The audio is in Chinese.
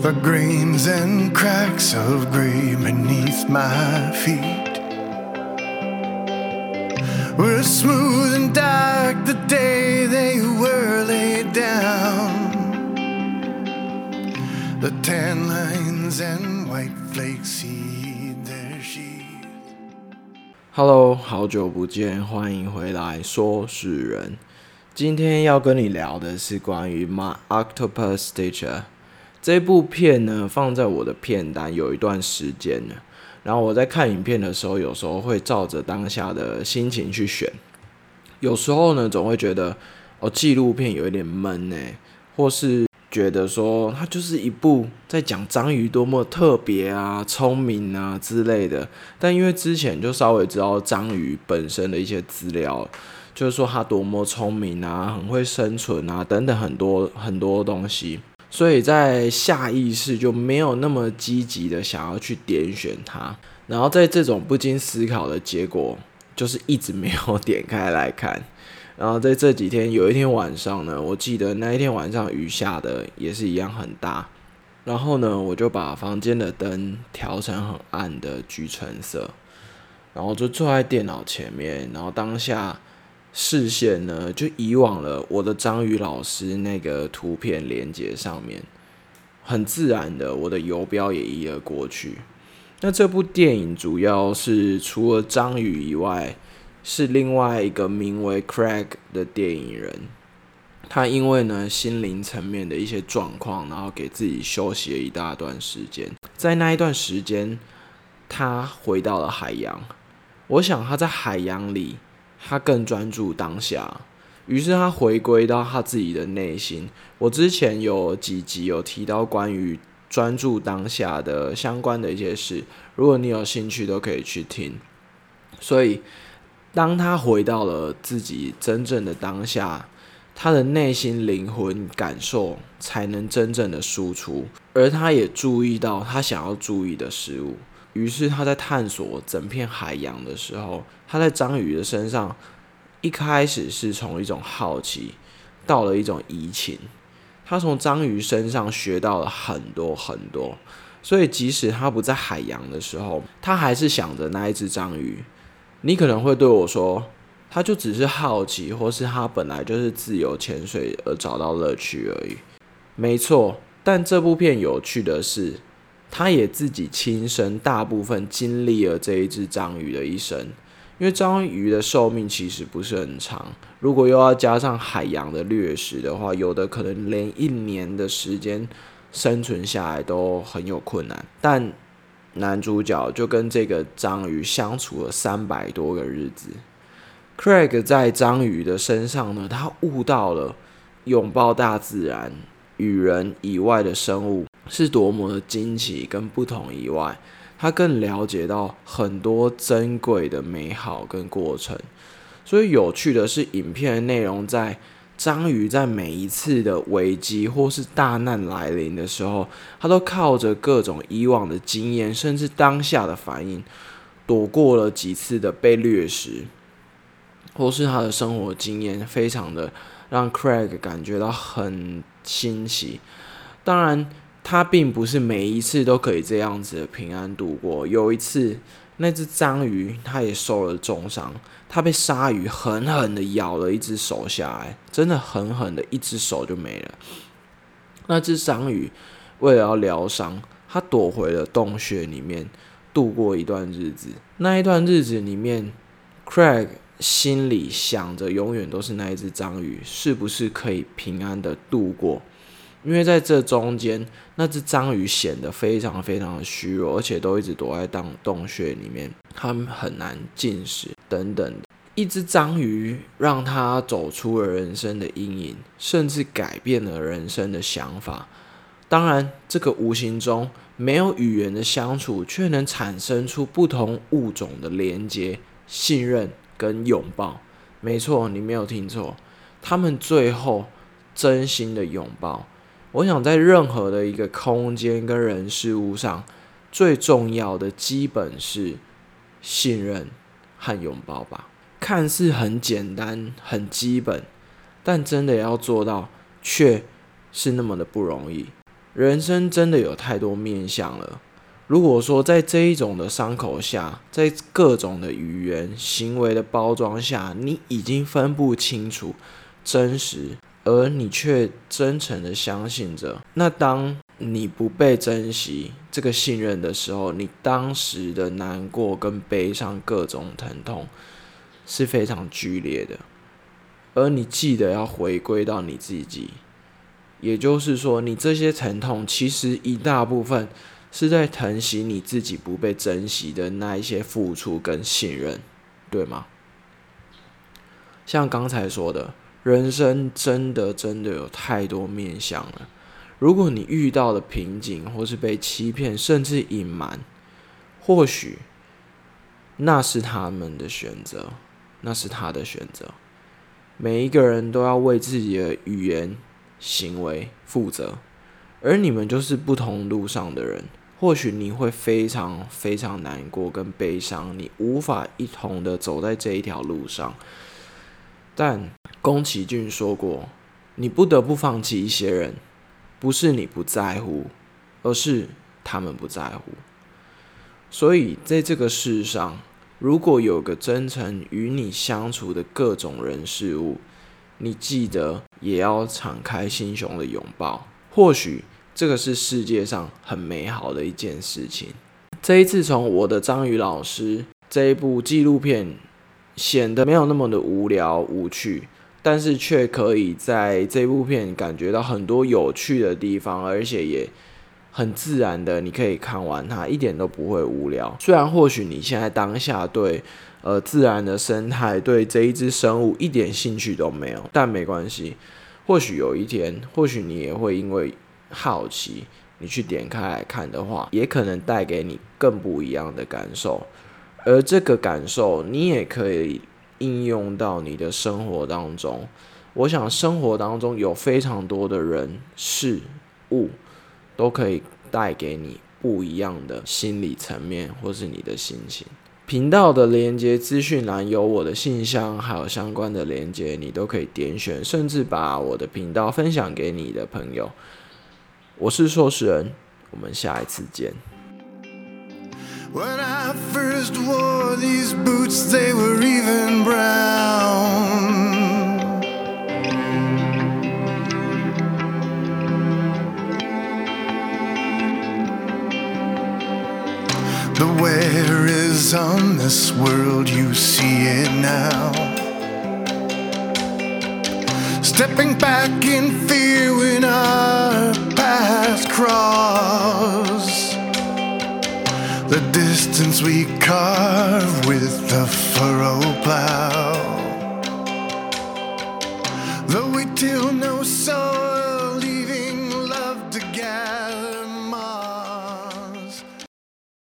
The grains and cracks of gray beneath my feet were smooth and dark the day they were laid down. The tan lines and white flakes heed their sheath. Hello，好久不见，欢迎回来说事人。今天要跟你聊的是关于《My Octopus Teacher》 这部片呢，放在我的片单有一段时间了。然后我在看影片的时候，有时候会照着当下的心情去选。有时候呢，总会觉得哦，纪录片有一点闷呢，或是觉得说它就是一部在讲章鱼多么特别啊、聪明啊之类的。但因为之前就稍微知道章鱼本身的一些资料，就是说它多么聪明啊、很会生存啊等等很多很多东西。所以在下意识就没有那么积极的想要去点选它，然后在这种不经思考的结果，就是一直没有点开来看。然后在这几天有一天晚上呢，我记得那一天晚上雨下的也是一样很大，然后呢我就把房间的灯调成很暗的橘橙色，然后就坐在电脑前面，然后当下。视线呢，就移往了我的章鱼老师那个图片连接上面，很自然的，我的游标也移了过去。那这部电影主要是除了章鱼以外，是另外一个名为 Craig 的电影人。他因为呢心灵层面的一些状况，然后给自己休息了一大段时间。在那一段时间，他回到了海洋。我想他在海洋里。他更专注当下，于是他回归到他自己的内心。我之前有几集有提到关于专注当下的相关的一些事，如果你有兴趣，都可以去听。所以，当他回到了自己真正的当下，他的内心灵魂感受才能真正的输出，而他也注意到他想要注意的事物。于是他在探索整片海洋的时候，他在章鱼的身上一开始是从一种好奇，到了一种移情。他从章鱼身上学到了很多很多，所以即使他不在海洋的时候，他还是想着那一只章鱼。你可能会对我说，他就只是好奇，或是他本来就是自由潜水而找到乐趣而已。没错，但这部片有趣的是。他也自己亲身大部分经历了这一只章鱼的一生，因为章鱼的寿命其实不是很长，如果又要加上海洋的掠食的话，有的可能连一年的时间生存下来都很有困难。但男主角就跟这个章鱼相处了三百多个日子，Craig 在章鱼的身上呢，他悟到了拥抱大自然与人以外的生物。是多么的惊奇跟不同以外，他更了解到很多珍贵的美好跟过程。所以有趣的是，影片的内容在章鱼在每一次的危机或是大难来临的时候，他都靠着各种以往的经验，甚至当下的反应，躲过了几次的被掠食，或是他的生活经验，非常的让 Craig 感觉到很新奇。当然。他并不是每一次都可以这样子的平安度过。有一次，那只章鱼它也受了重伤，它被鲨鱼狠狠的咬了一只手下来，真的狠狠的一只手就没了。那只章鱼为了要疗伤，它躲回了洞穴里面度过一段日子。那一段日子里面，Craig 心里想着永远都是那一只章鱼是不是可以平安的度过。因为在这中间，那只章鱼显得非常非常的虚弱，而且都一直躲在洞洞穴里面，它们很难进食等等。一只章鱼让他走出了人生的阴影，甚至改变了人生的想法。当然，这个无形中没有语言的相处，却能产生出不同物种的连接、信任跟拥抱。没错，你没有听错，他们最后真心的拥抱。我想在任何的一个空间跟人事物上，最重要的基本是信任和拥抱吧。看似很简单、很基本，但真的要做到，却是那么的不容易。人生真的有太多面相了。如果说在这一种的伤口下，在各种的语言、行为的包装下，你已经分不清楚真实，而你却真诚的相信着，那当你不被珍惜这个信任的时候，你当时的难过跟悲伤、各种疼痛是非常剧烈的，而你记得要回归到你自己，也就是说，你这些疼痛其实一大部分。是在疼惜你自己不被珍惜的那一些付出跟信任，对吗？像刚才说的，人生真的真的有太多面相了。如果你遇到了瓶颈，或是被欺骗，甚至隐瞒，或许那是他们的选择，那是他的选择。每一个人都要为自己的语言、行为负责，而你们就是不同路上的人。或许你会非常非常难过跟悲伤，你无法一同的走在这一条路上。但宫崎骏说过，你不得不放弃一些人，不是你不在乎，而是他们不在乎。所以在这个世上，如果有个真诚与你相处的各种人事物，你记得也要敞开心胸的拥抱。或许。这个是世界上很美好的一件事情。这一次从我的章鱼老师这一部纪录片，显得没有那么的无聊无趣，但是却可以在这部片感觉到很多有趣的地方，而且也很自然的，你可以看完它，一点都不会无聊。虽然或许你现在当下对呃自然的生态，对这一只生物一点兴趣都没有，但没关系。或许有一天，或许你也会因为。好奇，你去点开来看的话，也可能带给你更不一样的感受。而这个感受，你也可以应用到你的生活当中。我想，生活当中有非常多的人事物，都可以带给你不一样的心理层面，或是你的心情。频道的连接资讯栏有我的信箱，还有相关的连接，你都可以点选，甚至把我的频道分享给你的朋友。我是硕士人，我们下一次见。When I first wore these boots, they were even brown. The wear is on this world, you see it now. Stepping back in fear when I paths cross the distance we carve with the furrow plow. Though we till no sun.